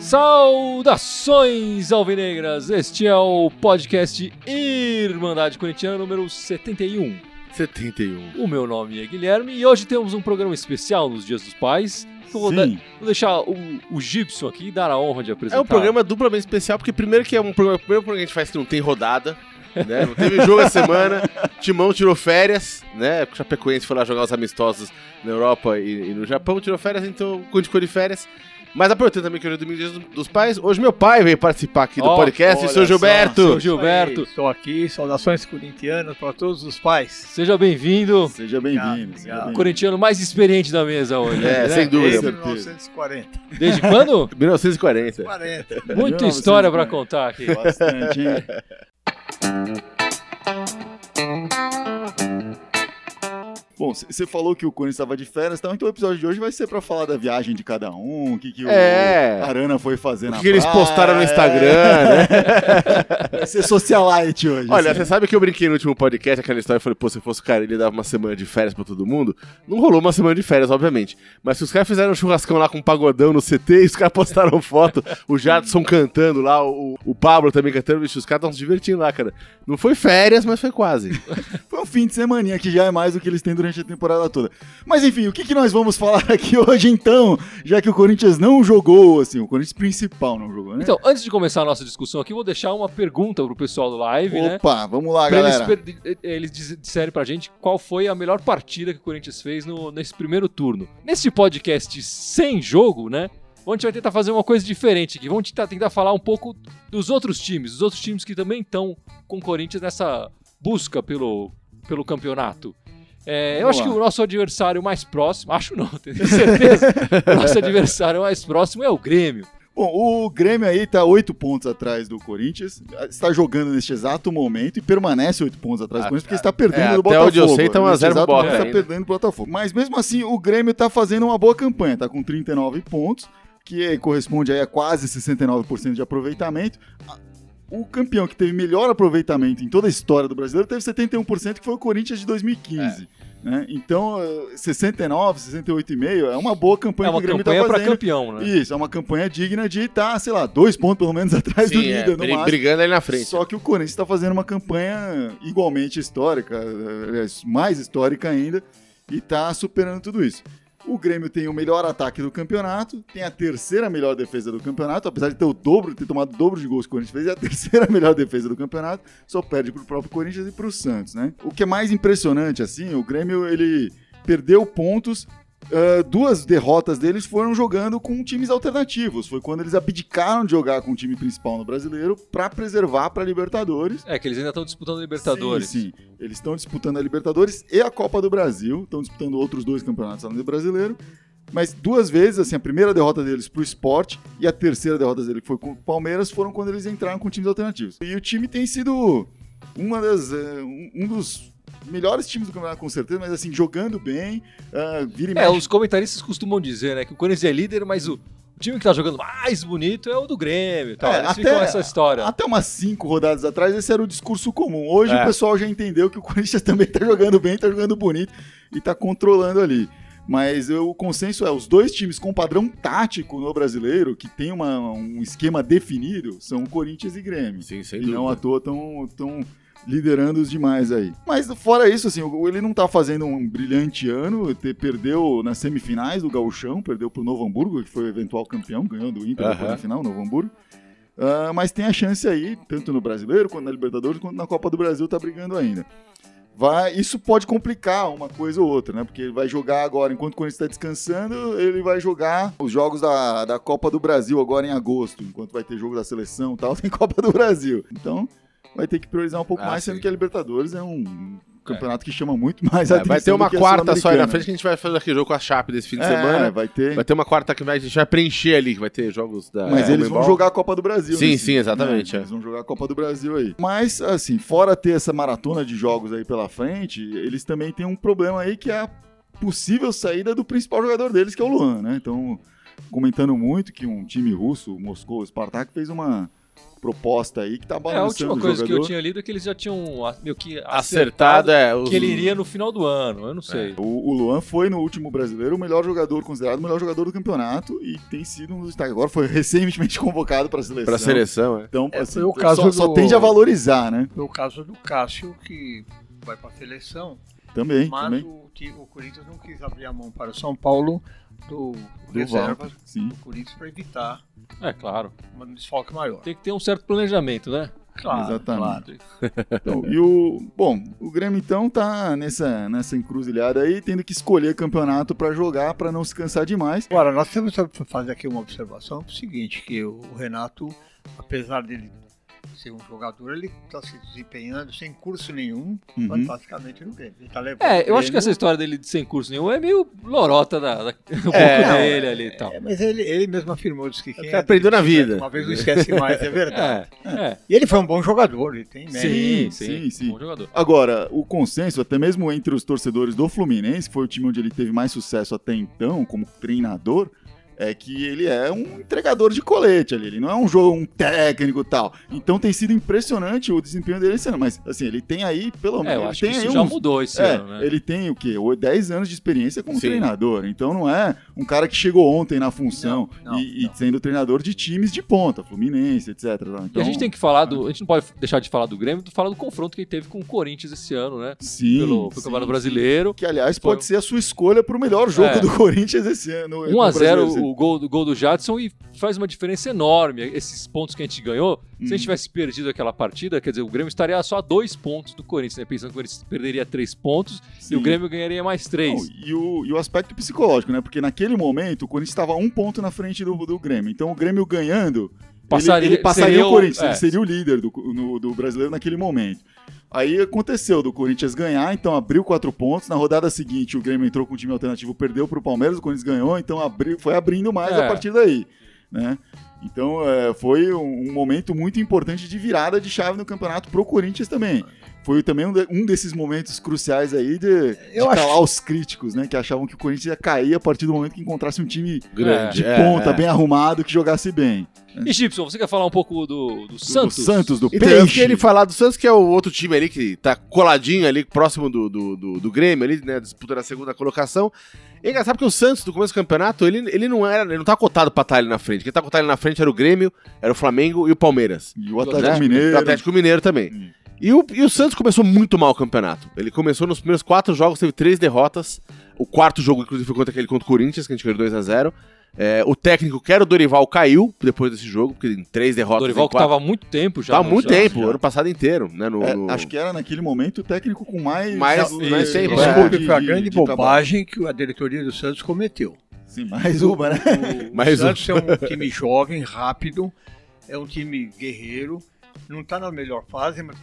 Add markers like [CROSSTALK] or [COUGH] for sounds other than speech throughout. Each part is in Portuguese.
Saudações alvinegras! Este é o podcast Irmandade Corintiana número 71. 71. O meu nome é Guilherme e hoje temos um programa especial nos Dias dos Pais. Vou, Sim. vou deixar o, o Gibson aqui dar a honra de apresentar. É um programa duplamente especial, porque primeiro que é um programa, o primeiro programa que a gente faz que não tem rodada, né? Não teve jogo essa semana, Timão tirou férias, né? O Chapecoense foi lá jogar os amistosos na Europa e, e no Japão, tirou férias, então o Conde ficou de férias. Mas aproveitando também que hoje é domingo dia dos- dos pais, hoje meu pai veio participar aqui do Ó, podcast, seu só, Gilberto. Seu Gilberto, Estou aqui, saudações corintianas para todos os pais. seja bem-vindo. Seja bem-vindo. obrigado. O corintiano mais experiente da mesa hoje. É, né? sem dúvida. Desde certeza. 1940. Desde quando? [LAUGHS] 1940. 40. Muita 1940. história pra contar aqui. Bastante, hein? [LAUGHS] Música Bom, você falou que o Corinthians estava de férias, então, então o episódio de hoje vai ser pra falar da viagem de cada um, o que, que É. o Arana foi fazer O na que eles praia. postaram no Instagram, né? [LAUGHS] Vai ser socialite hoje. Olha, assim. você sabe que eu brinquei no último podcast, aquela história, eu falei, pô, se fosse o cara, ele dava uma semana de férias pra todo mundo. Não rolou uma semana de férias, obviamente. Mas se os caras fizeram um churrascão lá com um pagodão no CT e os caras postaram foto, o Jadson cantando lá, o, o Pablo também cantando, bicho, os caras estão se divertindo lá, cara. Não foi férias, mas foi quase. [LAUGHS] Foi um fim de semaninha que já é mais do que eles têm durante a temporada toda. Mas enfim, o que, que nós vamos falar [LAUGHS] aqui hoje então? Já que o Corinthians não jogou, assim, o Corinthians principal não jogou, né? Então, antes de começar a nossa discussão aqui, vou deixar uma pergunta pro pessoal do live, né? Opa, vamos lá, Pra eles, galera. eles diz- disserem pra gente qual foi a melhor partida que o Corinthians fez no- nesse primeiro turno. Nesse podcast sem jogo, né? A gente vai tentar fazer uma coisa diferente aqui. Vamos tentar, tentar falar um pouco dos outros times, dos outros times que também estão com o Corinthians nessa busca pelo, pelo campeonato. É, eu acho que o nosso adversário mais próximo, acho não, [LAUGHS] tenho certeza. o nosso adversário mais próximo é o Grêmio. Bom, o Grêmio aí tá oito pontos atrás do Corinthians, está jogando neste exato momento e permanece oito pontos atrás do Corinthians porque está perdendo é, do até Botafogo. onde eu sei, tá um a Neste zero pro exato Boca momento ainda. Está perdendo do Botafogo. Mas mesmo assim, o Grêmio tá fazendo uma boa campanha, tá com 39 pontos, que corresponde aí a quase 69% de aproveitamento. O campeão que teve melhor aproveitamento em toda a história do brasileiro teve 71%, que foi o Corinthians de 2015. né? Então, eh, 69, 68,5 é uma boa campanha É que uma o Grêmio campanha tá fazendo. campeão, né? Isso, é uma campanha digna de estar, sei lá, dois pontos pelo menos [LAUGHS] atrás do Sim, é, líder, no bri- máximo. brigando ali na frente. Só que o Corinthians está fazendo uma campanha igualmente histórica, aliás, mais histórica ainda, e está superando tudo isso. O Grêmio tem o melhor ataque do campeonato, tem a terceira melhor defesa do campeonato, apesar de ter o dobro, ter tomado o dobro de gols que o Corinthians fez, é a [LAUGHS] terceira melhor defesa do campeonato, só perde pro próprio Corinthians e pro Santos, né? O que é mais impressionante, assim, o Grêmio, ele perdeu pontos ah, duas derrotas deles foram jogando com times alternativos. Foi quando eles abdicaram de jogar com o time principal no brasileiro para preservar para Libertadores. É, que eles ainda estão disputando a Libertadores. Sim, sim. Eles estão disputando a Libertadores e a Copa do Brasil. Estão disputando outros dois campeonatos além do brasileiro. Mas duas vezes, assim, a primeira derrota deles pro esporte e a terceira derrota dele, que foi com o Palmeiras, foram quando eles entraram com times alternativos. E o time tem sido uma das, eh, um dos melhores times do campeonato, com certeza, mas assim, jogando bem, ah, vira e É, mexe os comentaristas costumam dizer, né, que o Corinthians é líder, mas o, o time que tá jogando mais bonito é o do Grêmio tal. É, Eles até- ficam essa história. Até umas cinco rodadas atrás, esse era o discurso comum. Hoje É. o pessoal já entendeu que o Corinthians [LAUGHS] também tá jogando bem, tá jogando bonito e tá controlando ali. Mas eu- o consenso é, os dois times com padrão tático no brasileiro, que tem uma- um esquema definido, são o Corinthians e Grêmio. Sim, sem e não à dúvida. toa estão tão liderando os demais aí. Mas fora isso, assim, ele não tá fazendo um brilhante ano, te- perdeu nas semifinais do Gauchão, perdeu pro Novo Hamburgo, que foi o eventual campeão, ganhou do Inter Aham. na final, Novo Hamburgo. Ah, mas tem a chance aí, tanto no Brasileiro, quanto na Libertadores, quanto na Copa do Brasil, tá brigando ainda. Vai, isso pode complicar uma coisa ou outra, né? Porque ele vai jogar agora, enquanto o Corinthians está descansando, ele vai jogar os jogos da, da Copa do Brasil agora em agosto, enquanto vai ter jogo da seleção e tal, [LAUGHS] tem Copa do Brasil. Então, vai ter que priorizar um pouco Ah, mais, sendo sim. que a Libertadores é um campeonato que chama muito mais É, atenção vai ter uma quarta só aí na frente que a gente vai fazer aquele jogo com a Chape desse fim de É, semana. vai ter. Vai ter uma quarta que vai- a gente vai preencher ali, que vai ter jogos da. Mas é, eles vão jogar a Copa do Brasil. Sim, nesse- sim, exatamente, né? é. Eles vão jogar a Copa do Brasil aí. Mas, assim, fora ter essa maratona de jogos aí pela frente, eles também têm um problema aí que é a possível saída do principal jogador deles, que é o Luan, né? Então, comentando muito que um time russo, Moscou, o Spartak, fez uma proposta aí que tá É, a balançando última coisa que eu tinha lido é que eles já tinham meio que Acertado, é. os- que ele iria no final do ano, eu não sei. O, o Luan foi no último brasileiro o melhor jogador, considerado o melhor jogador do campeonato e tem sido um dos destaques. Agora foi recentemente [LAUGHS] convocado para a seleção. Pra seleção, é. Então, É, assim, o caso só, só do- tende a valorizar, né? Foi o caso do Cássio, que vai para a seleção, Também, mas também. o, que- o Corinthians não quis abrir a mão para o São Paulo do, Do reserva sim. do Corinthians para evitar É, claro. um desfalque maior. Tem que ter um certo planejamento, né? Claro, Exatamente. claro. Então, e o, bom, o Grêmio então tá nessa, nessa encruzilhada aí, tendo que escolher campeonato para jogar, para não se cansar demais. Agora, nós temos que fazer aqui uma observação, é o seguinte, que o Renato, apesar dele ser um jogador, ele está se desempenhando sem curso nenhum, Uhum. fantasticamente no Grêmio. Ele tá levando É, eu acho que essa históe dele de sem curso nenhum é meio lorota da, da, do [LAUGHS] É, pouco não, dele ali e tal. É, mas ele, ele mesmo afirmou, disse que quem Você aprendeu na vida. Uma vez não esquece mais, é verdade. [LAUGHS] É, é. E ele foi um bom jogador, ele tem mérito. Sim, sim, sim, sim. Bom jogador. Agora, o consenso, até mesmo entre os torcedores do Fluminense, que foi o time onde ele teve mais sucesso até então, como treinador, é que ele é um entregador de colete ali, ele não é um jogo, um técnico e tal. Então tem sido impressionante o desempenho dele esse ano, mas assim, ele tem aí, pelo É, menos, eu ele acho que tem isso aí já uns- mudou esse É, ano, né? ele tem o quê? O- 10 anos de experiência como Sim. treinador. Então não é um cara que chegou ontem na função Não, não, e, e não. sendo treinador de times de ponta, Fluminense, etc. Então, E a gente tem que falar do. A gente não pode deixar de falar do Grêmio, de falar do confronto que ele teve com o Corinthians esse ano, né? sim, Pelo, pelo Campeonato. Brasileiro. Que, aliás, Foi- pode ser a sua escolha para o melhor jogo É. do Corinthians esse ano. 1 no a 0 Brasileiro. O gol, do- gol do Jadson e faz uma diferença enorme. Esses pontos que a gente ganhou, se a Hum. gente tivesse perdido aquela partida, quer dizer, o Grêmio estaria só a dois pontos do Corinthians, né? Pensando que o Corinthians perderia três pontos e Sim. o Grêmio ganharia mais três. Não, e, o, e o aspecto psicológico, né? Porque naquele momento o Corinthians estava um ponto na frente do, do Grêmio. Então o Grêmio ganhando, Passaria- ele, ele passaria o o- Corinthians, é. ele seria o líder do, no- do brasileiro naquele momento. Aí aconteceu do Corinthians ganhar, então abriu quatro pontos. Na rodada seguinte, o Grêmio entrou com um time alternativo, perdeu para o Palmeiras, o Corinthians ganhou, então abriu, foi abrindo mais É. a partir daí. Né? Então é, foi um, um momento muito importante de virada de chave no campeonato pro Corinthians também. Foi também um, de- um desses momentos cruciais aí de, de Eu acho- calar os críticos, né? Que achavam que o Corinthians ia cair a partir do momento que encontrasse um time Grande. de é, ponta, é. bem arrumado, que jogasse bem. E Gibson, você quer falar um pouco do, do Do Santos? Santos, do Então, eu Peixe. queria falar do Santos, que é o outro time ali que tá coladinho ali, próximo do, do, do, do Grêmio ali, né? Disputando a segunda colocação. É engraçado porque o Santos, do começo do campeonato, ele, ele não era, ele não tá cotado pra estar ali na frente. Quem tá cotado ali na frente era o Grêmio, era o Flamengo e o Palmeiras. E o Atlético né? Mineiro. O Atlético Mineiro também. Hum. E o, e o Santos começou muito mal o campeonato. Ele começou nos primeiros quatro jogos, teve três derrotas. O quarto jogo, inclusive, foi contra aquele contra o Corinthians, que a gente ganhou 2x0. É, o técnico, que era o Dorival, caiu depois desse jogo, porque em três O derrotas. Dorival em que quatro- tava há muito tempo já. Tava no há muito tempo, já. ano passado inteiro, né? No, É, no- Acho que era naquele momento o técnico com mais. Mais- de- mais tempo, é. Desculpe, de- foi a de- grande de bobagem que a diretoria do Santos cometeu. Sim, mais uma, né? O [LAUGHS] Mais um. Santos é um time jovem, rápido, é um time guerreiro, não está na melhor fase, mas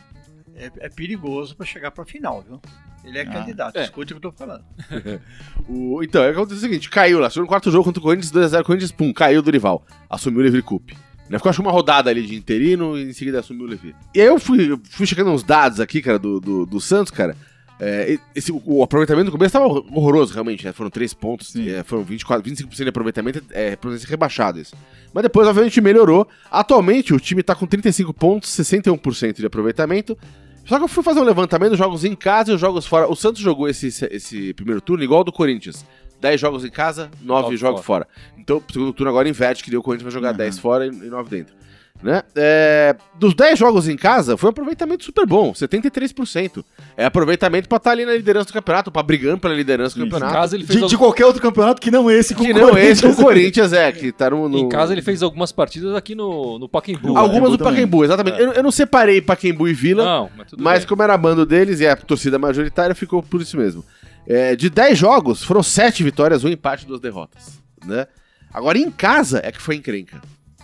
é, é perigoso para chegar para a final, viu? Ele é Ah, candidato, é. escute o que eu tô falando. [LAUGHS] o- então, é o seguinte: caiu lá, chegou no quarto jogo contra o Corinthians, 2x0 Corinthians, pum, caiu o Dorival. Assumiu o Levi Cup. Né? Ficou acho uma rodada ali de interino e em seguida assumiu o Levi. E aí eu fui, fui checando uns dados aqui, cara, do, do, do Santos, cara. É, esse, o, aproveitamento no começo tava horroroso, realmente, né? Foram 3 pontos, é, foram 24, 25% de aproveitamento, é, aproveitamento rebaixado isso. Mas depois, obviamente, melhorou. Atualmente, o time tá com 35 pontos, 61% de aproveitamento. Só que eu fui fazer um levantamento dos jogos em casa e os jogos fora. O Santos jogou esse, esse primeiro turno igual ao do Corinthians. 10 jogos em casa, 9 Nove jogos fora. Então, o segundo turno agora inverte, que deu o Corinthians vai jogar Uhum. 10 fora e 9 dentro. Né? É, dos 10 jogos em casa, foi um aproveitamento super bom, 73%. É aproveitamento pra estar ali na liderança do campeonato, pra brigando pela liderança do Em campeonato. casa ele fez, De, de al- qualquer outro campeonato que não esse. com Que o não Corinthians. esse, o Corinthians é, que tá no. no- em casa ele fez algumas partidas aqui no, no Pacaembu. Algumas do Pacaembu exatamente. É. Eu, eu não separei Pacaembu e Vila, Não, mas mas como era bando deles e a torcida majoritária, ficou por isso mesmo. É, de 10 jogos, foram 7 vitórias, um empate e duas derrotas. Né? Agora, em casa é que foi encrenca.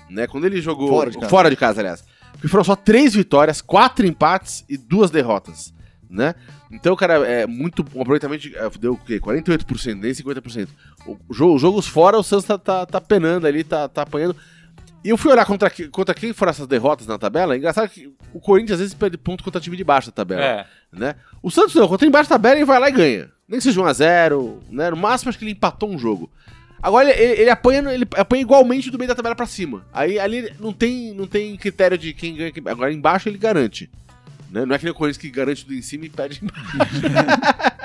Né? Quando ele jogou. Fora de casa. Fora de casa, aliás. Porque foram só 3 vitórias, 4 empates e duas derrotas. Né? Então, cara, é muito. Um aproveitamento de, é, deu o quê? 48%, nem 50%. O, jogo, jogos fora, o Santos tá, tá, tá penando ali, tá, tá apanhando. E eu fui olhar contra, que- contra quem foram essas derrotas na tabela. É engraçado que o Corinthians às vezes perde ponto contra time de baixo da tabela É, né? O Santos não, contra embaixo da tabela ele vai lá e ganha. Nem que seja 1x0, né? No máximo acho que ele empatou um jogo. Agora ele, ele apanha, ele apanha igualmente do meio da tabela pra cima. Aí ali não tem, não tem critério de quem ganha. Quem... Agora embaixo ele garante. Né? Não é que nem o Corinthians que garante tudo em cima e perde embaixo.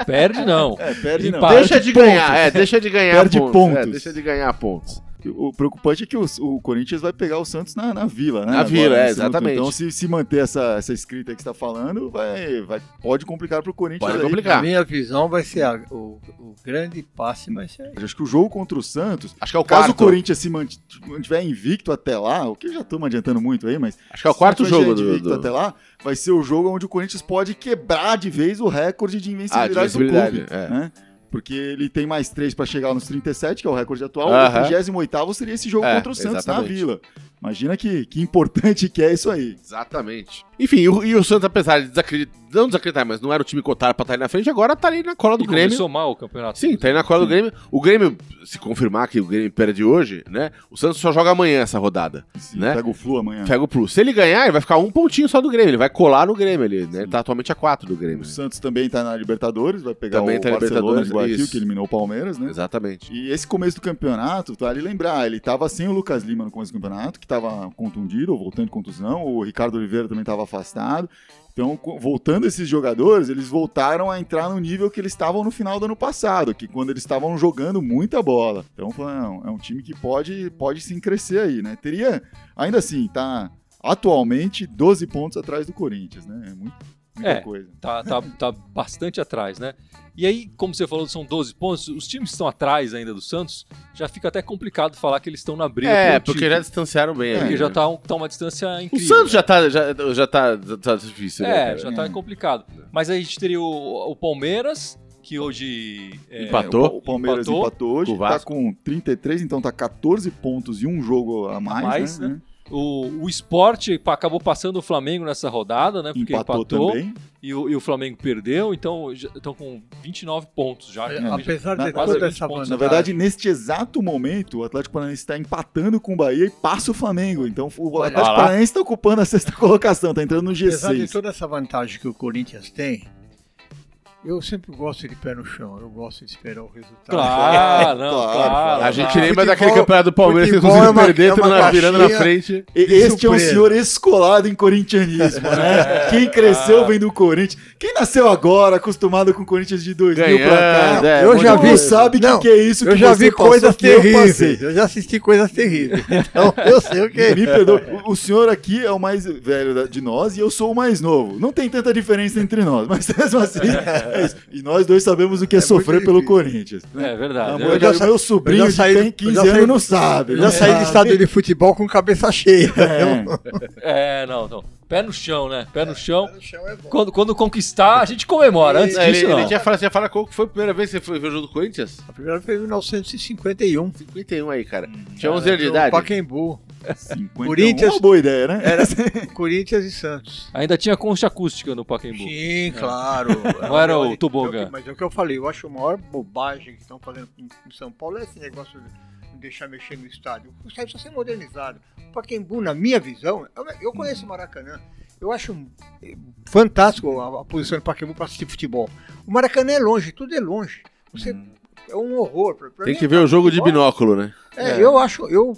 Perde não. É, perde não. Deixa de ganhar, é, deixa de ganhar Perde pontos. pontos. É, deixa de ganhar pontos. O preocupante é que o, o Corinthians vai pegar o Santos na, na Vila, né? Na Vila, é, exatamente. Então, se, se manter essa, essa escrita aí que você está falando, vai, vai, pode complicar pro Corinthians. Pode aí. complicar. Na minha visão, vai ser a- o, o grande passe, vai ser Acho que o jogo contra o Santos, Acho que é o caso quarto. o Corinthians se mant- mantiver invicto até lá, o que já estamos adiantando muito aí, mas Acho que é o quarto jogo do. invicto do... até lá, vai ser o jogo onde o Corinthians pode quebrar de vez o recorde de invencibilidade, Ah, de invencibilidade, do clube, é. né? Porque ele tem mais três para chegar nos 37, que é o recorde atual. Aham. O 38 seria esse jogo É, contra o Santos exatamente. na Vila. Imagina que, que importante que é isso aí. Exatamente. Enfim, e o, e o Santos, apesar de desacreditar, não desacreditar, mas não era o time cotado pra estar aí na frente, agora tá ali na cola do E Grêmio. começou mal o campeonato. Sim, tá aí na cola do Grêmio. O Grêmio, se confirmar que o Grêmio perde hoje, né? O Santos só joga amanhã essa rodada. Se Né? Pega o Flu amanhã. Pega o Plus. Se ele ganhar, ele vai ficar um pontinho só do Grêmio. Ele vai colar no Grêmio ali, né? Ele tá atualmente a quatro do Grêmio. O Santos também tá na Libertadores, vai pegar Também o tá na Barcelona Libertadores, isso. que eliminou o Palmeiras, né? Exatamente. E esse começo do campeonato, vale lembrar, ele tava sem o Lucas Lima no começo do campeonato, que tava contundido, ou voltando de contusão, o Ricardo Oliveira também tava afastado. Então, voltando esses jogadores, eles voltaram a entrar no nível que eles estavam no final do ano passado, que quando eles estavam jogando muita bola. Então, é um time que pode, pode sim crescer aí, né? Teria, ainda assim, tá atualmente 12 pontos atrás do Corinthians, né? É muito, muita É. coisa. Tá, tá, tá bastante atrás, né? E aí, como você falou, são 12 pontos. Os times que estão atrás ainda do Santos, já fica até complicado falar que eles estão na briga. É, porque já título, distanciaram bem. porque ali, já né? tá, um- tá uma distância O incrível. Santos já tá, já, já tá, já tá difícil, né? É, cara? já tá complicado. Mas aí a gente teria o, o Palmeiras, que hoje. é, Empatou. É, o, o Palmeiras Empatou. empatou, hoje, Com o tá com 33, então tá 14 pontos e um jogo a mais, mais, né? né? O, o esporte acabou passando o Flamengo nessa rodada, né? Porque Empatou, empatou, também. E, o, e o Flamengo perdeu, então estão com 29 pontos já. Já- Apesar de quase toda 20 essa pontos. Na verdade, neste exato momento, o Atlético Paranaense está empatando com o Bahia e passa o Flamengo. Então o Atlético. Paranaense está ocupando a sexta [LAUGHS] colocação, tá entrando no apesar de G6. toda essa vantagem que o Corinthians tem, eu sempre gosto de pé no chão. Eu gosto de esperar o resultado. Claro, não, Claro, claro. A gente lembra Futebol- daquele campeonato do Palmeiras que eles futebol é uma- perder, é na- virando na frente. E- Este é um senhor escolado em corintianismo, né? [LAUGHS] Quem cresceu vem do Corinthians. Quem nasceu agora, acostumado com o Corinthians de 2000 pra cá, Ganhando, é, eu já vi- sabe o que, Não, que é isso Eu que já você vi coisas que eu passei. terríveis. Eu já assisti coisas terríveis. [LAUGHS] Então eu sei o que é. Me perdoa. O, o senhor aqui é o mais velho de nós e eu sou o mais novo. Não tem tanta diferença entre nós, mas mesmo assim, [LAUGHS] é isso. E nós dois sabemos o que é, É sofrer pelo. Corinthians. É verdade. Amor, Eu eu já, meu sobrinho eu já saí tem 15 eu já anos saí- não sabe. Eu não já saí do sabe. estádio de futebol com cabeça cheia. É. É, não, não. Pé no chão, né? Pé no chão. No chão é bom. Quando, quando conquistar, a gente comemora. Antes É, disso, ele, não. ele tinha falado, tinha falado qual foi a primeira vez que você foi ver o jogo do Corinthians? A primeira foi em 1951. 51 aí, cara. Tinha 11 anos de idade. Pacaembu. 51, Corinthians- Uma boa ideia, né? Era [LAUGHS] Corinthians e Santos. Ainda tinha concha acústica no Pacaembu. Sim, claro. [LAUGHS] Não era o Olha, tobogã. Mas é o que eu falei, eu acho a maior bobagem que estão fazendo em São Paulo é esse negócio de deixar mexer no estádio. O estádio precisa ser modernizado. O Pacaembu, na minha visão, eu, eu conheço o Maracanã, eu acho eh, fantástico a, a posição do Pacaembu para assistir futebol. O Maracanã é longe, tudo é longe. Você, É um horror. Pra, pra Tem mim, que ver o jogo de binóculo, né? É, eu acho, eu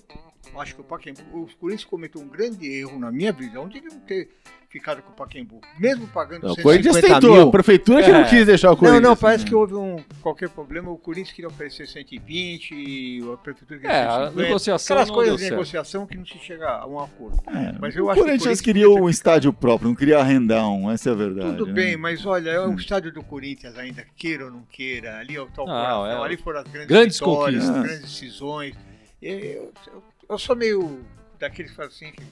acho que o Pacaembu, os Corinthians cometeu um grande erro, na minha visão, de não ter ficado com o Pacaembu. Mesmo pagando Não, o 150 Corinthians tentou, mil. a prefeitura que É. não quis deixar o Não, Corinthians. não, parece que houve um qualquer problema. O Corinthians queria oferecer 120, e a prefeitura queria É, a 150. negociação Aquelas não coisas deu de certo. negociação que não se chega a um acordo. É, Mas eu o acho que o Corinthians Corinthians queria um estádio próprio, não queria arrendar um, essa é a verdade. Tudo né? bem, mas olha, é o estádio do Corinthians ainda, queira ou não queira, ali é o tal Não, coração, é. ali foram as grandes, Grandes vitórias, conquistas. as grandes decisões. E Eu, eu, eu sou meio daqueles que assim, que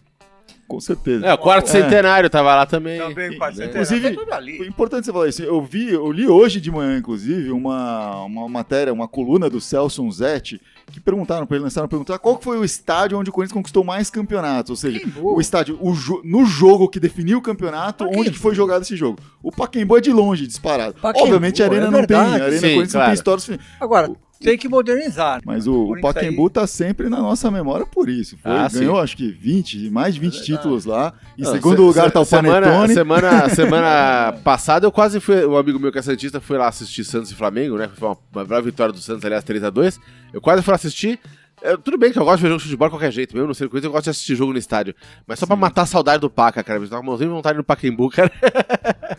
Com certeza. É, o quarto É. centenário tava lá também. também quase né? Inclusive, tudo ali. Foi importante você falar isso. Eu vi, eu li hoje de manhã, inclusive, uma, uma matéria, uma coluna do Celso Zetti, que perguntaram para ele, lançaram perguntar qual que foi o estádio onde o Corinthians conquistou mais campeonatos. Ou seja, o estádio, o jo- no jogo que definiu o campeonato, onde que foi jogado esse jogo. O Pacaembu é de longe, disparado. Obviamente a Arena é não tem, a. Arena Sim, Corinthians não claro. tem história suficiente. Agora, Tem que modernizar. Mas o, o Pacaembu tá sempre na nossa memória por isso. Foi, Ah, ganhou, sim. acho que 20, mais de 20 verdade. títulos lá. Em Não, segundo se- lugar se- tá o semana, Panetone. Semana, [LAUGHS] semana passada eu quase fui. Um amigo meu que é Santista foi lá assistir Santos e Flamengo, né? Foi uma, uma brava vitória do Santos, aliás, 3x2. Eu quase fui lá assistir. É, tudo bem que eu gosto de ver jogo de futebol de qualquer jeito, mesmo no circuito eu gosto de assistir jogo no estádio. Mas só pra matar a saudade do Paca, cara. Me dá uma vontade no Pacaembu, cara.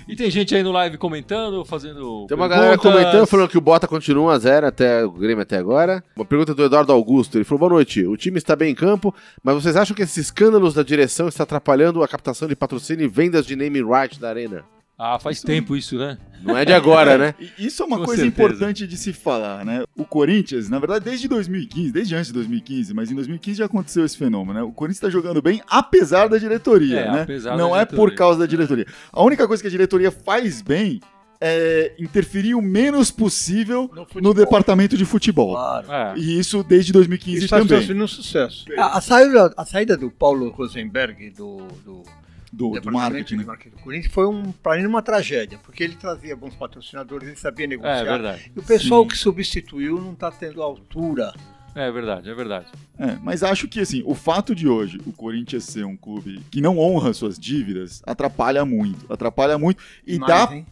E tem gente aí no live comentando, fazendo. Tem uma galera perguntas. comentando, falando que o Bota continua 1x0 até o Grêmio até agora. Uma pergunta do Eduardo Augusto. Ele falou: boa noite. O time está bem em campo, mas vocês acham que esses escândalos da direção estão atrapalhando a captação de patrocínio e vendas de name right da arena? Ah, faz tempo isso, né? Não é de agora, né? [LAUGHS] Isso é uma Com coisa certeza. importante de se falar, né? O Corinthians, na verdade, desde 2015, desde antes de 2015, mas em 2015 já aconteceu esse fenômeno, né? O Corinthians tá jogando bem apesar da diretoria, É, né? apesar Não da é diretoria. por causa da diretoria. A única coisa que a diretoria faz bem é interferir o menos possível No no, departamento de futebol. Claro. É. E isso desde 2015 Isso está também. sendo um sucesso. A, a saída, a saída do Paulo Rosenberg do, do, Do, do departamento marketing, de né? marketing do Corinthians foi um, para mim uma tragédia, porque ele trazia bons patrocinadores, ele sabia É, negociar. verdade. E o pessoal Sim. que substituiu não está tendo altura. É verdade, é verdade. É, mas acho que assim, o fato de hoje o Corinthians ser um clube que não honra suas dívidas atrapalha muito. Atrapalha muito e Mas, dá hein?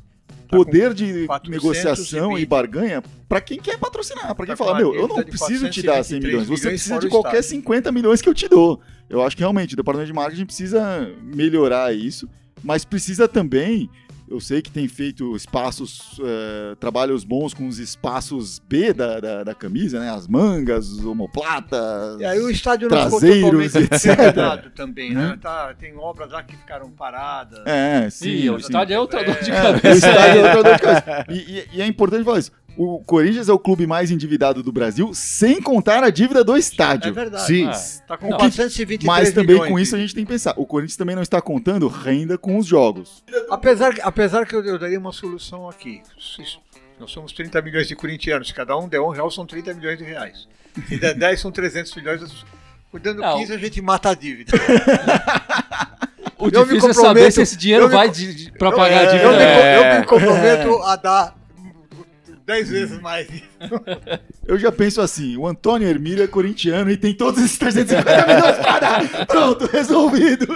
Tá poder de 400 negociação e barganha pra quem quer patrocinar, pra quem Tá fala, meu, eu não preciso te dar 100 milhões, 423 você precisa de qualquer estádio. 50 milhões que eu te dou. Eu acho que realmente o departamento de marketing precisa melhorar isso, mas precisa também, eu sei que tem feito espaços, eh, trabalhos bons com os espaços B da, da, da camisa, né, as mangas, os omoplatas, E aí o estádio não ficou totalmente também, né? Né? Tá, tem obras lá que ficaram paradas. É, sim. Ih, o sim. estádio é outra dor de É, cabeça. o estádio é outra dor de [LAUGHS] cabeça. E, e- e é importante falar isso. O Corinthians é o clube mais endividado do Brasil, sem contar a dívida do É estádio. verdade. Sim. Ah, Tá com Não, 423 Mas também milhões com isso a gente tem que pensar. O Corinthians também não está contando renda com os jogos. Apesar, apesar que eu, eu daria uma solução aqui. Nós somos 30 milhões de corintianos. Se cada um der um real, são 30 milhões de reais. Se der [LAUGHS] 10, são 300 milhões. Dando Não. 15, a gente mata a dívida. O Eu me difícil é saber se esse dinheiro vai co- de, de, pra Eu- pagar a é, dívida. Eu me, É. eu me comprometo a dar 10 vezes mais. [LAUGHS] Eu já penso assim, o Antônio Hermília é corintiano e tem todos esses 350 milhões pra dar. [LAUGHS] Pronto, resolvido.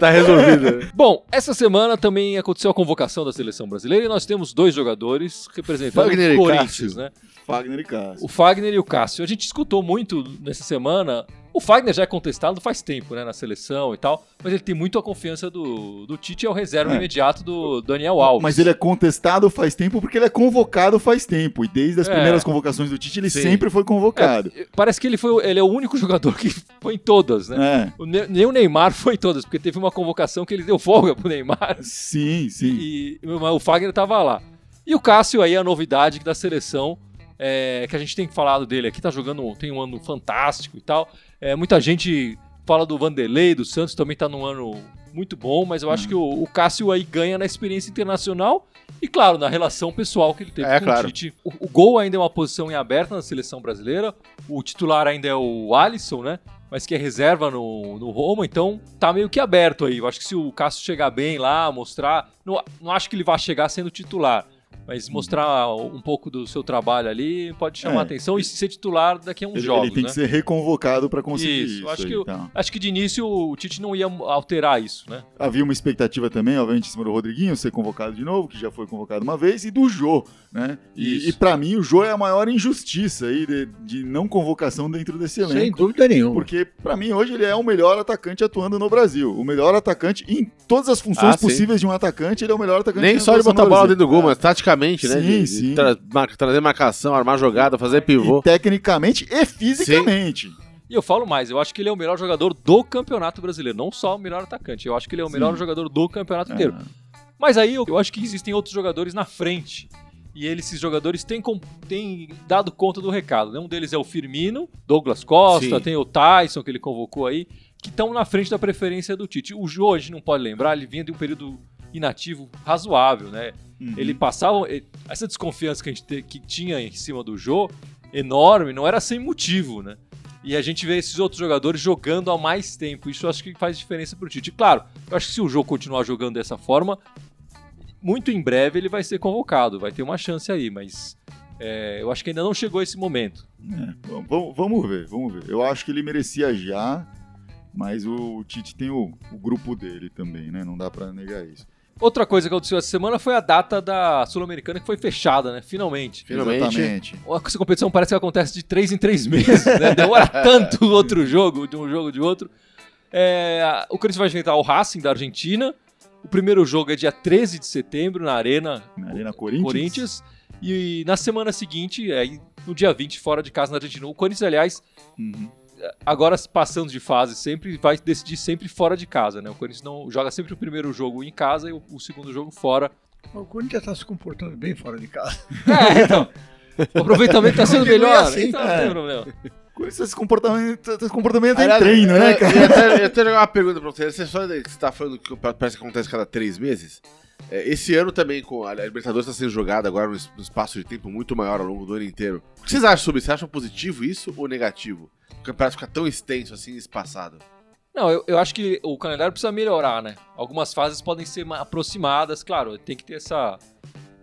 Tá resolvido. [LAUGHS] Bom, essa semana também aconteceu a convocação da seleção brasileira e nós temos dois jogadores representando Fagner e o Corinthians, Cássio. né? Fagner e Cássio. O Fagner e o Cássio. A gente escutou muito nessa semana. O Fagner já é contestado faz tempo, né, na seleção e tal, mas ele tem muito a confiança do, do Tite, é o reserva É. imediato do Daniel Alves. Mas ele é contestado faz tempo porque ele é convocado faz tempo. E desde as É. primeiras convocações do Tite, ele Sim. sempre foi convocado. É, parece que ele foi, ele é o único jogador que foi em todas, né? É. O Ne- Nem o Neymar foi em todas, porque teve uma convocação que ele deu folga pro Neymar Sim, sim. e mas o Fagner tava lá. E o Cássio aí, a novidade da seleção, é, que a gente tem falado dele aqui, tá jogando, tem um ano fantástico e tal. É, muita gente fala do Vanderlei, do Santos, também tá num ano muito bom, mas eu acho que o, o Cássio aí ganha na experiência internacional e, claro, na relação pessoal que ele teve É, com claro. o Tite. O, o gol ainda é uma posição em aberta na seleção brasileira, o titular ainda é o Alisson, né? Mas que é reserva no, no Roma, então tá meio que aberto aí. Eu acho que se o Cássio chegar bem lá, mostrar. Não, não acho que ele vá chegar sendo titular, mas mostrar um pouco do seu trabalho ali pode chamar É. a atenção e ser titular daqui a uns Ele, jogos. ele tem né? que ser reconvocado para conseguir Isso, isso. acho que tá. Acho que de início o Tite não ia alterar isso, né? Havia uma expectativa também, obviamente, em cima do Rodriguinho ser convocado de novo, que já foi convocado uma vez, e do Jô, né? Isso. E, e para mim, o Jô é a maior injustiça aí de, de não convocação dentro desse Sem elenco. dúvida nenhuma. Porque, pra mim, hoje ele é o melhor atacante atuando no Brasil. O melhor atacante em todas as funções Ah, sim. possíveis de um atacante, ele é o melhor atacante Nem só de botar a bola dentro do gol, É. mas taticamente, né? Sim, de, de sim. tra- mar- trazer marcação, armar jogada, fazer E pivô. tecnicamente e fisicamente. E eu falo mais, eu acho que ele é o melhor jogador do Campeonato Brasileiro, não só o melhor atacante. Eu acho que ele é o Sim. melhor jogador do Campeonato inteiro. É. Mas aí eu, eu acho que existem outros jogadores na frente. E eles, esses jogadores têm, com- têm dado conta do recado. né? Um deles é o Firmino, Douglas Costa, Sim. tem o Tyson, que ele convocou aí, que estão na frente da preferência do Tite. O Jô, a gente não pode lembrar, ele vinha de um período inativo razoável, né? Uhum. Ele passava. ele- Essa desconfiança que a gente te- que tinha em cima do Jô, enorme, não era sem motivo, né? E a gente vê esses outros jogadores jogando há mais tempo. Isso eu acho que faz diferença pro Tite. Claro, eu acho que se o Jô continuar jogando dessa forma, muito em breve ele vai ser convocado, vai ter uma chance aí, mas É, eu acho que ainda não chegou esse momento. É, vamos, vamos ver, vamos ver. Eu acho que ele merecia já, mas o, Tite tem o, o grupo dele também, né? Não dá pra negar isso. Outra coisa que aconteceu essa semana foi a data da Sul-Americana que foi fechada, né? Finalmente. Finalmente. Exatamente. Essa competição parece que acontece de três em três [LAUGHS] meses, né? Demora [LAUGHS] tanto o outro jogo, de um jogo de outro. É, o Corinthians vai enfrentar o Racing da Argentina. O primeiro jogo é dia 13 de setembro, na Arena Na Arena Corinthians. Corinthians. E na semana seguinte, aí, no dia 20, fora de casa na Argentina. O Corinthians, aliás, Uhum. Agora passando de fase, sempre vai decidir sempre fora de casa, né? O Corinthians não joga sempre o primeiro jogo em casa e o, o segundo jogo fora. O Corinthians está se comportando bem fora de casa. [LAUGHS] É, então. O aproveitamento tá sendo melhor, assim, então não é. tem problema. Com esse comportamento, esse comportamento é treino, né, eu- cara? Eu eu ia até jogar uma pergunta pra você. Você só que você tá falando que parece que acontece cada três meses. É, esse ano também, com a Libertadores está sendo jogada agora num es- num espaço de tempo muito maior ao longo do ano inteiro. O que vocês acham sobre isso? Vocês acham positivo isso ou negativo? O campeonato fica tão extenso assim, espaçado. Não, eu, eu acho que o calendário precisa melhorar, né? Algumas fases podem ser ma- aproximadas, claro, tem que ter essa.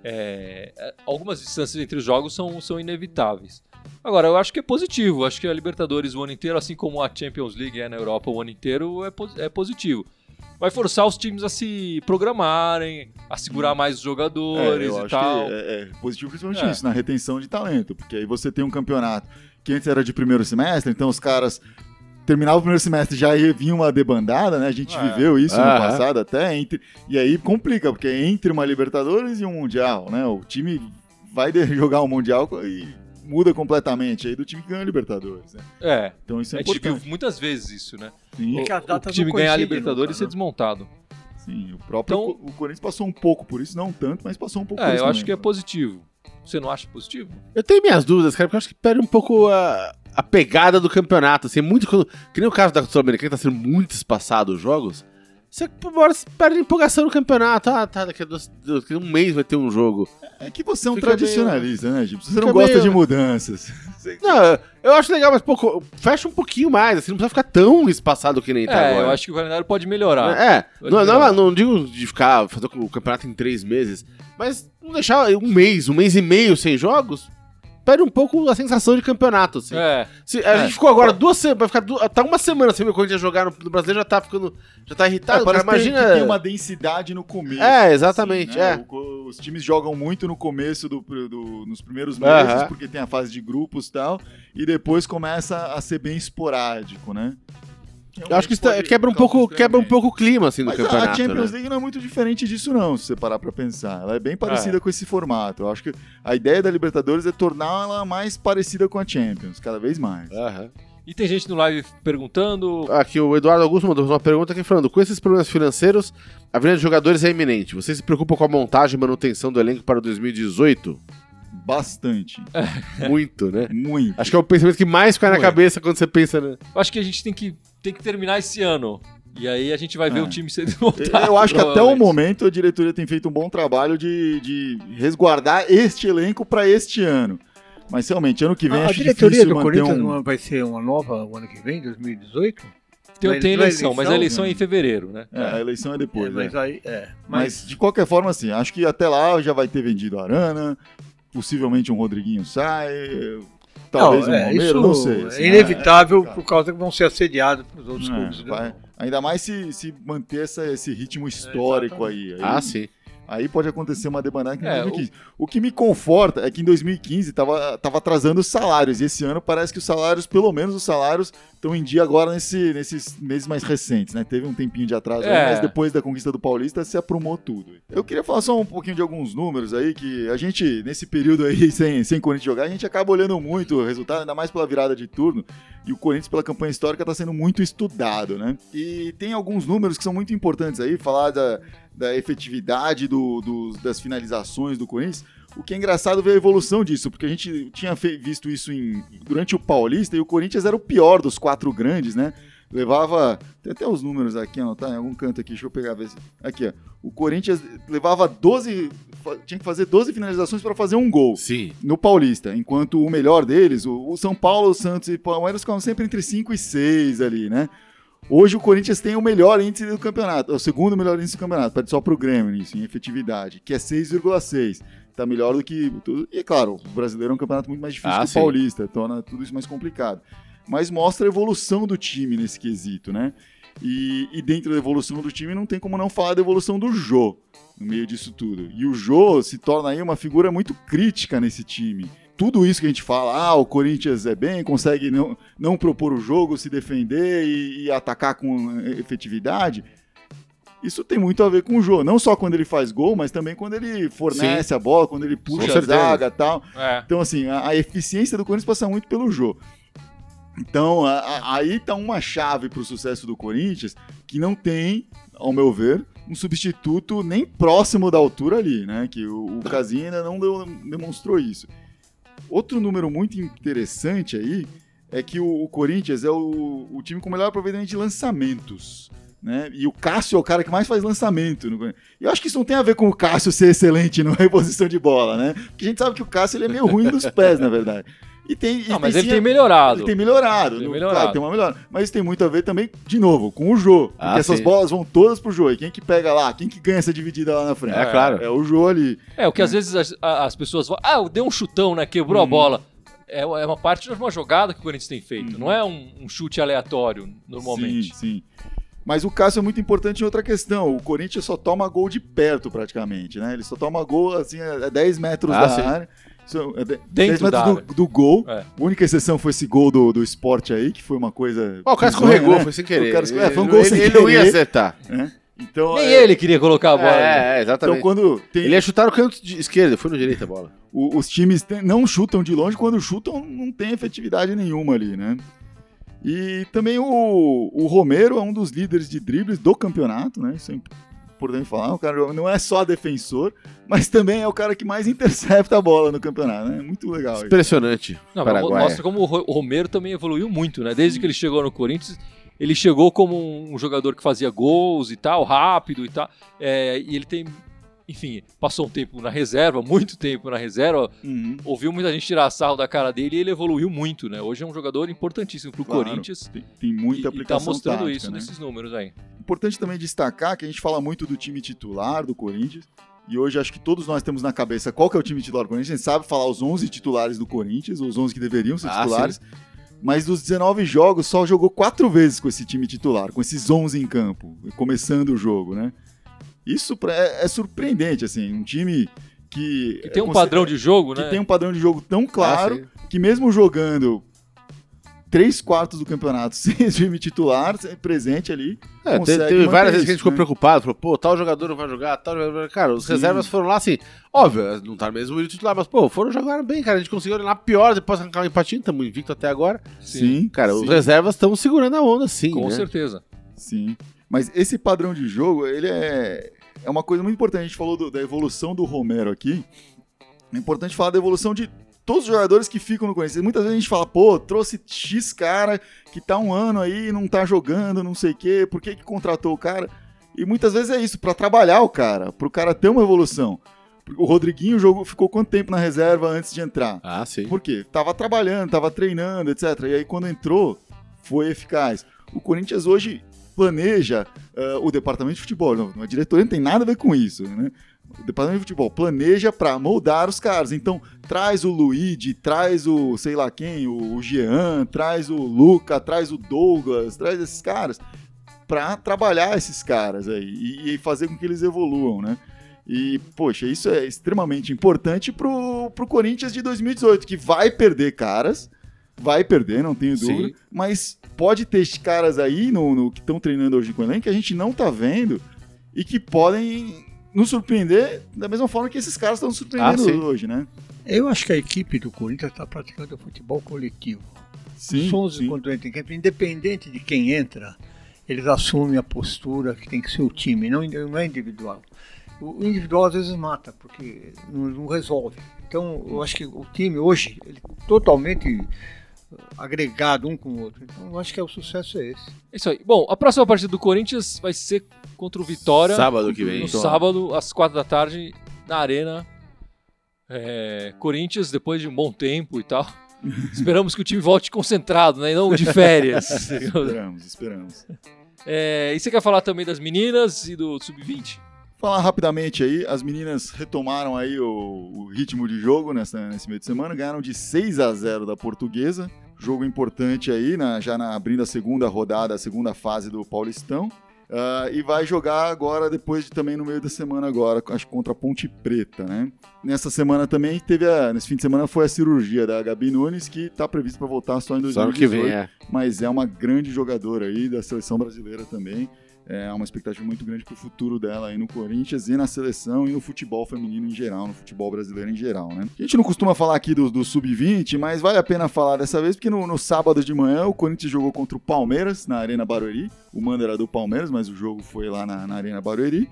é, é, algumas distâncias entre os jogos são, são inevitáveis. Agora, eu acho que é positivo. Acho que a Libertadores o ano inteiro, assim como a Champions League é na Europa o ano inteiro, é, é positivo. Vai forçar os times a se programarem, a segurar mais os É, jogadores eu e tal. é, é positivo principalmente É. isso, na retenção de talento, porque aí você tem um campeonato que antes era de primeiro semestre, então os caras terminavam o primeiro semestre já vir uma debandada, né? A gente É. viveu isso no passado até, entre, e aí complica, porque é entre uma Libertadores e um Mundial, né? O time vai [LAUGHS] jogar o Mundial e muda completamente aí do time que ganha a Libertadores, né? É, Então isso a é gente viu importante. muitas vezes isso, né? Sim, O, que as o time ganhar a Libertadores e ser nunca, né? desmontado. sim, o próprio Então- o Corinthians passou um pouco por isso, não tanto, mas passou um pouco por É, isso eu acho também. que é positivo. Você não acha positivo? Eu tenho minhas dúvidas, cara, porque eu acho que perde um pouco a, a pegada do campeonato. Assim, muito quando, que nem o caso da Sul-Americana, que tá sendo muito espaçado os jogos. Você você perde empolgação no campeonato. Ah, tá, daqui a, dois, daqui a um mês vai ter um jogo. É que você é um Fica tradicionalista, né, Gibson? Você fica não gosta meio- de mudanças. [LAUGHS] Não, eu acho legal, mas pouco, fecha um pouquinho mais, assim, não precisa ficar tão espaçado que nem tá é, agora. eu acho que o calendário pode melhorar. É, Pode não, não, melhorar. não digo de ficar, fazer o campeonato em três meses, mas não deixar um mês, um mês e meio sem jogos, perde um pouco a sensação de campeonato, assim. É, Se- a É. gente ficou agora duas semanas, vai ficar du- tá uma semana sem ver o Corinthians jogar no, no brasileiro, já tá ficando, já tá irritado, É, cara, parece que tem- imagina... que tem uma densidade no começo. É, exatamente, né? é. O os times jogam muito no começo, do, do- nos primeiros meses, Aham. porque tem a fase de grupos e tal, e depois começa a ser bem esporádico, né? Eu acho que isso tá- Pode quebra um pouco, quebra um pouco o clima, assim, do Mas a- campeonato, a Champions né? League não é muito diferente disso, não, se você parar pra pensar. Ela é bem parecida É. com esse formato. Eu acho que a ideia da Libertadores é torná-la mais parecida com a Champions, cada vez mais. Aham. e tem gente no live perguntando. Aqui o Eduardo Augusto mandou uma pergunta aqui falando: com esses problemas financeiros, a vinda de jogadores é iminente. Você se preocupa com a montagem e manutenção do elenco para 2018? Bastante. [LAUGHS] Muito, né? Muito. Acho que é o pensamento que mais cai na cabeça quando você pensa, né? Eu acho que a gente tem que, tem que terminar esse ano. E aí a gente vai ver É. o time ser desmontado. Eu acho que até o momento a diretoria tem feito um bom trabalho de, de resguardar este elenco para este ano. Mas realmente, ano que vem a acho diretoria difícil do Corinthians um... vai ser uma nova o ano que vem, 2018? Tem, Vai- tem vai eleição, mas a eleição é em fevereiro, né? É, a eleição é depois, É, né? mas aí, é. Mas, Mas, de qualquer forma, assim, acho que até lá já vai ter vendido a Arana, possivelmente um Rodriguinho sai, talvez um é, não sei. É assim, inevitável é, por causa que vão ser assediados pelos outros é, clubes. né? vai- ainda mais se, se manter essa- esse ritmo histórico aí. aí. Ah, sim. Aí pode acontecer uma debandada que em É, 2015. O... que me conforta é que em 2015 tava, tava atrasando os salários. E esse ano parece que os salários, pelo menos os salários, estão em dia agora nesse- nesses meses mais recentes, né? Teve um tempinho de atraso, aí, É. mas depois da conquista do Paulista se aprumou tudo. Eu queria falar só um pouquinho de alguns números aí, que a gente, nesse período aí, [LAUGHS] sem, sem Corinthians jogar, a gente acaba olhando muito o resultado, ainda mais pela virada de turno. E o Corinthians, pela campanha histórica, está sendo muito estudado, né? E tem alguns números que são muito importantes aí, falar da, da efetividade do, dos- das finalizações do Corinthians. O que é engraçado ver a evolução disso, porque a gente tinha visto isso em- durante o Paulista e o Corinthians era o pior dos quatro grandes, né? Levava. Tem até os números aqui, anotar em algum canto aqui, deixa eu pegar. Aqui, ó. O Corinthians levava 12. Tinha que fazer 12 finalizações para fazer um gol Sim. no Paulista, enquanto o melhor deles, o, o São Paulo, o Santos e o Palmeiras ficavam sempre entre 5 e 6 ali, né? Hoje o Corinthians tem o melhor índice do campeonato, é o segundo melhor índice do campeonato, perde só pro Grêmio nisso, em efetividade, que é 6,6. tá melhor do que tudo. E é claro, o brasileiro é um campeonato muito mais difícil Ah, que o paulista, torna tudo isso mais complicado. Mas mostra a evolução do time nesse quesito, né? E, e dentro da evolução do time não tem como não falar da evolução do Jô no meio disso tudo. E o Jô se torna aí uma figura muito crítica nesse time. Tudo isso que a gente fala, ah, o Corinthians é bem, consegue não, não propor o jogo, se defender e, e atacar com efetividade. Isso tem muito a ver com o Jô, não só quando ele faz gol, mas também quando ele fornece a bola, quando ele puxa a zaga e tal. É. Então, assim, a, a eficiência do Corinthians passa muito pelo Jô. Então, a- a- aí tá uma chave pro sucesso do Corinthians que não tem, ao meu ver, um substituto nem próximo da altura ali, né? Que o, o Casim ainda não deu- demonstrou isso. Outro número muito interessante aí é que o, o Corinthians é o, o time com melhor aproveitamento de lançamentos. Né? E o Cássio é o cara que mais faz lançamento. No... E eu acho que isso não tem a ver com o Cássio ser excelente [LAUGHS] na reposição de bola, né? Porque a gente sabe que o Cássio ele é meio ruim dos pés, na verdade. E tem, e Não, mas ele sim tem melhorado. ele tem melhorado. Tem no- melhorado. Claro, tem uma melhora. Mas isso tem muito a ver também, de novo, com o Jô. Porque Ah, essas sim. bolas vão todas pro Jô. E quem que pega lá? Quem que ganha essa dividida lá na frente? É, claro. É o Jô ali. É, o que às vezes as, as pessoas falam, ah, deu um chutão, né? Quebrou Uhum. a bola. É, é uma parte de uma jogada que o Corinthians tem feito. Não é um, um chute aleatório, normalmente. Sim, sim. Mas o Cássio é muito importante em outra questão. O Corinthians só toma gol de perto, praticamente, né? Ele só toma gol, assim, a 10 metros Ah, da sim. área. É de- Dentro 10 metros da do, do gol. É. A única exceção foi esse gol do, do esporte aí, que foi uma coisa. Ó, o cara escorregou, né? foi sem querer. O cara é, foi um Ele- gol ele, sem ele não ia querer. acertar. Então, Nem é, ele queria colocar a bola. né? É, é, Então, exatamente. quando tem, Ele ia chutar no canto de esquerda, foi no direito a bola. o- os times tem- não chutam de longe, quando chutam não tem efetividade nenhuma ali, né? E também o, o Romero é um dos líderes de dribles do campeonato, né? Isso é importante falar. O cara não é só defensor, mas também é o cara que mais [LAUGHS] intercepta a bola no campeonato, né? Muito legal. isso. Impressionante. Não, mostra como o Ro- o Romero também evoluiu muito, né? Desde que ele chegou no Corinthians, ele chegou como um jogador que fazia gols e tal, rápido e tal. É, e ele tem, enfim, passou um tempo na reserva, muito tempo na reserva. Uhum. Ouviu muita gente tirar sarro da cara dele e ele evoluiu muito, né? Hoje é um jogador importantíssimo pro Claro. Corinthians. Tem, tem muita e, e tá aplicação mostrando tática, isso né? nesses números aí. Importante também destacar que a gente fala muito do time titular do Corinthians. E hoje acho que todos nós temos na cabeça qual que é o time titular do Corinthians. A gente sabe falar os 11 titulares do Corinthians, os 11 que deveriam ser Ah, titulares. Mas dos 19 jogos, só jogou quatro vezes com esse time titular, com esses 11 em campo, começando o jogo, né? Isso é, é surpreendente, assim. Um time que... E tem um é padrão de jogo, que né? tem um padrão de jogo tão claro Ah, sim. que mesmo jogando três quartos do campeonato [LAUGHS] sem time titular presente ali, É, teve, várias vezes que a gente ficou né? preocupado, falou, pô, tal jogador não vai jogar, tal jogador. Cara, os Sim. reservas foram lá assim, óbvio, não tá no mesmo nível titular, mas, pô, foram jogar bem, cara. A gente conseguiu olhar pior, depois arrancar um empatinho, estamos invicto até agora. Sim, Cara, sim, os reservas estão segurando a onda, sim. Com né? certeza. sim. Mas esse padrão de jogo, ele é, é uma coisa muito importante. A gente falou do- da evolução do Romero aqui. É importante falar da evolução de todos os jogadores que ficam no Corinthians. Muitas vezes a gente fala, pô, trouxe X cara que tá um ano aí, não tá jogando, não sei o quê, por que, que contratou o cara? E muitas vezes é isso, pra trabalhar o cara, pro cara ter uma evolução. O Rodriguinho jogou, ficou quanto tempo na reserva antes de entrar? Ah, sim. Por quê? Tava trabalhando, tava treinando, etc. E aí quando entrou, foi eficaz. O Corinthians hoje planeja ah, o departamento de futebol, não, a diretoria não tem nada a ver com isso, né? O departamento de futebol planeja para moldar os caras. Então, traz o Luigi, traz o sei lá quem, o Jean, traz o Luca, traz o Douglas, traz esses caras para trabalhar esses caras aí e, fazer com que eles evoluam, né? E, poxa, isso é extremamente importante pro, pro Corinthians de 2018, que vai perder caras, vai perder, não tenho Sim. dúvida, mas pode ter caras aí no, no- que estão treinando hoje com o elenco que a gente não tá vendo e que podem nos surpreender da mesma forma que esses caras estão nos surpreendendo Ah, hoje, né? Eu acho que a equipe do Corinthians está praticando futebol coletivo. Sim, Os 11 sim. quando entra em campo, independente de quem entra, eles assumem a postura que tem que ser o time, não, não é individual. O individual às vezes mata, porque não, não resolve. Então, eu acho que o time hoje, ele totalmente agregado um com o outro. Então, eu acho que é, o sucesso é esse. É isso aí. Bom, a próxima partida do Corinthians vai ser contra o Vitória. Sábado que vem. No Vitória. sábado, às quatro da tarde, na Arena. É, Corinthians, depois de um bom tempo e tal. [LAUGHS] Esperamos que o time volte concentrado, né? E não de férias. [LAUGHS] Esperamos, esperamos. É, e você quer falar também das meninas e do Sub-20? Falar rapidamente aí, as meninas retomaram aí o, o ritmo de jogo nessa, nesse meio de semana, ganharam de 6 a 0 da Portuguesa. Jogo importante aí, na, já na, abrindo a segunda rodada, a segunda fase do Paulistão. Uh, e vai jogar agora, depois de também no meio da semana agora, acho contra a Ponte Preta, né? Nessa semana também teve a, nesse fim de semana foi a cirurgia da Gabi Nunes, que está prevista para voltar só em 2018. Só que vem, é. Mas é uma grande jogadora aí da seleção brasileira também é uma expectativa muito grande para o futuro dela aí no Corinthians e na seleção e no futebol feminino em geral, no futebol brasileiro em geral, né? A gente não costuma falar aqui do, do Sub-20, mas vale a pena falar dessa vez, porque no, no, sábado de manhã o Corinthians jogou contra o Palmeiras na Arena Barueri. O mando era do Palmeiras, mas o jogo foi lá na, na Arena Barueri.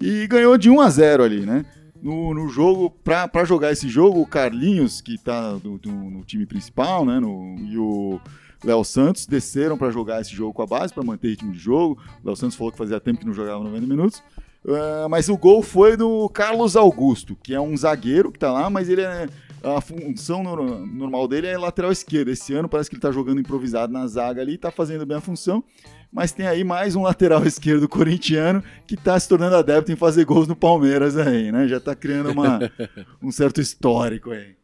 E ganhou de 1 a 0 ali, né? No, no jogo, para jogar esse jogo, o Carlinhos, que tá no, no time principal, né? No, e o Léo Santos desceram para jogar esse jogo com a base, para manter ritmo de jogo. Léo Santos falou que fazia tempo que não jogava 90 minutos. Uh, mas o gol foi do Carlos Augusto, que é um zagueiro que tá lá, mas ele é. A função normal dele é lateral esquerdo. Esse ano parece que ele tá jogando improvisado na zaga ali, tá fazendo bem a função. Mas tem aí mais um lateral [LAUGHS] esquerdo corintiano que tá se tornando adepto em fazer gols no Palmeiras aí, né? Já tá criando uma, [LAUGHS] um certo histórico aí.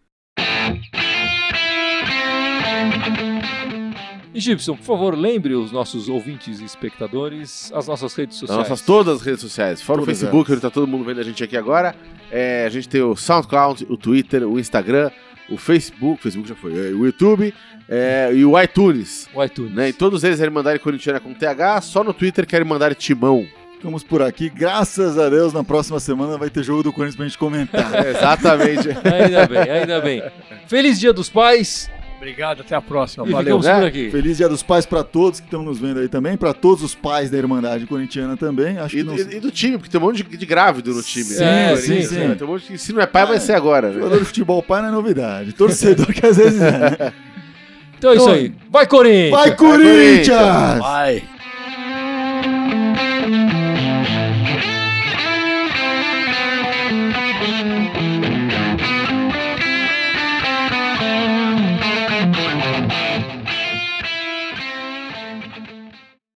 E Gibson, por favor, lembre os nossos ouvintes e espectadores as nossas redes sociais. As nossas todas as redes sociais. Fora todas o Facebook, onde tá todo mundo vendo a gente aqui agora. É, a gente tem o SoundCloud, o Twitter, o Instagram, o Facebook, o Facebook já foi, é, o YouTube é, e o iTunes. O iTunes. Né? E todos eles querem mandar Corintiana com TH, só no Twitter querem mandar Timão. Ficamos por aqui. Graças a Deus, na próxima semana vai ter jogo do Corinthians pra gente comentar. [LAUGHS] Exatamente. ainda bem, ainda bem. Feliz Dia dos Pais. Obrigado, até a próxima. E Valeu. Né? Feliz Dia dos Pais para todos que estão nos vendo aí também, para todos os pais da Irmandade Corintiana também. Acho e, não... e, do time, porque tem um monte de, de grávido no time. Sim, né? sim, sim. Né? Tem um monte de, se não é pai, é, vai ser agora. Né? Jogador de futebol pai não é novidade. Torcedor que às vezes é. [LAUGHS] Então é isso então, aí. Vai, Corinthians! Vai, Corinthians! Vai!